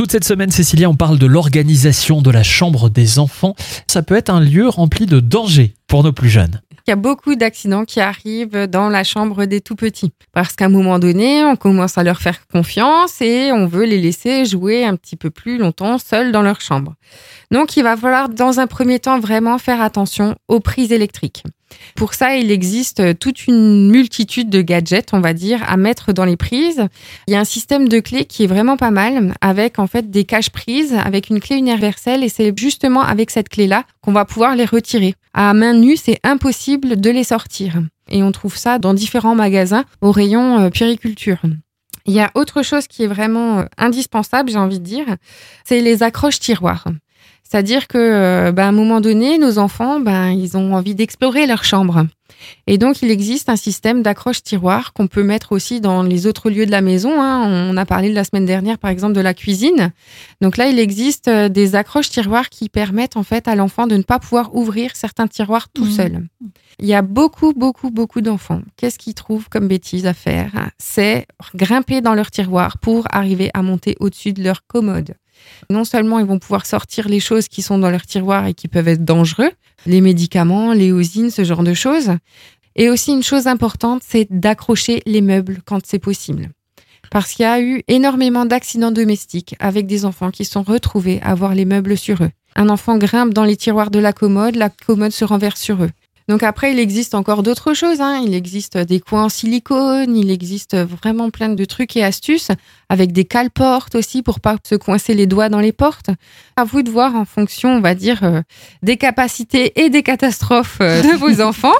Toute cette semaine, Cécilia, on parle de l'organisation de la chambre des enfants. Ça peut être un lieu rempli de dangers pour nos plus jeunes. Il y a beaucoup d'accidents qui arrivent dans la chambre des tout petits. Parce qu'à un moment donné, on commence à leur faire confiance et on veut les laisser jouer un petit peu plus longtemps seuls dans leur chambre. Donc, il va falloir, dans un premier temps, vraiment faire attention aux prises électriques. Pour ça, il existe toute une multitude de gadgets, on va dire, à mettre dans les prises. Il y a un système de clés qui est vraiment pas mal, avec en fait des caches prises, avec une clé universelle, et c'est justement avec cette clé-là qu'on va pouvoir les retirer. À main nue, c'est impossible de les sortir. Et on trouve ça dans différents magasins au rayon euh. Il y a autre chose qui est vraiment euh, indispensable, j'ai envie de dire, c'est les accroches tiroirs. C'est-à-dire que, euh, ben, à un moment donné, nos enfants, ben, ils ont envie d'explorer leur chambre. Et donc, il existe un système d'accroche-tiroir qu'on peut mettre aussi dans les autres lieux de la maison. Hein. On a parlé la semaine dernière, par exemple, de la cuisine. Donc là, il existe euh, des accroches-tiroirs qui permettent en fait à l'enfant de ne pas pouvoir ouvrir certains tiroirs tout mmh. seul. Il y a beaucoup, beaucoup, beaucoup d'enfants. Qu'est-ce qu'ils trouvent comme bêtise à faire? C'est grimper dans leur tiroir pour arriver à monter au-dessus de leur commode. Non seulement ils vont pouvoir sortir les choses qui sont dans leur tiroir et qui peuvent être dangereux, les médicaments, les usines, ce genre de choses. Et aussi une chose importante, c'est d'accrocher les meubles quand c'est possible. Parce qu'il y a eu énormément d'accidents domestiques avec des enfants qui sont retrouvés à avoir les meubles sur eux. Un enfant grimpe dans les tiroirs de la commode, la commode se renverse sur eux. Donc après, il existe encore d'autres choses. Hein. Il existe des coins en silicone, il existe vraiment plein de trucs et astuces, avec des cale-portes aussi pour pas se coincer les doigts dans les portes. À vous de voir en fonction, on va dire, euh, des capacités et des catastrophes euh, de vos enfants.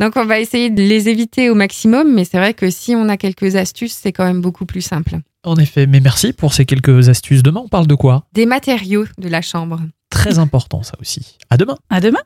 Donc on va essayer de les éviter au maximum, mais c'est vrai que si on a quelques astuces, c'est quand même beaucoup plus simple. En effet, mais merci pour ces quelques astuces. Demain, on parle de quoi? Des matériaux de la chambre. Très important ça aussi. À demain. À demain.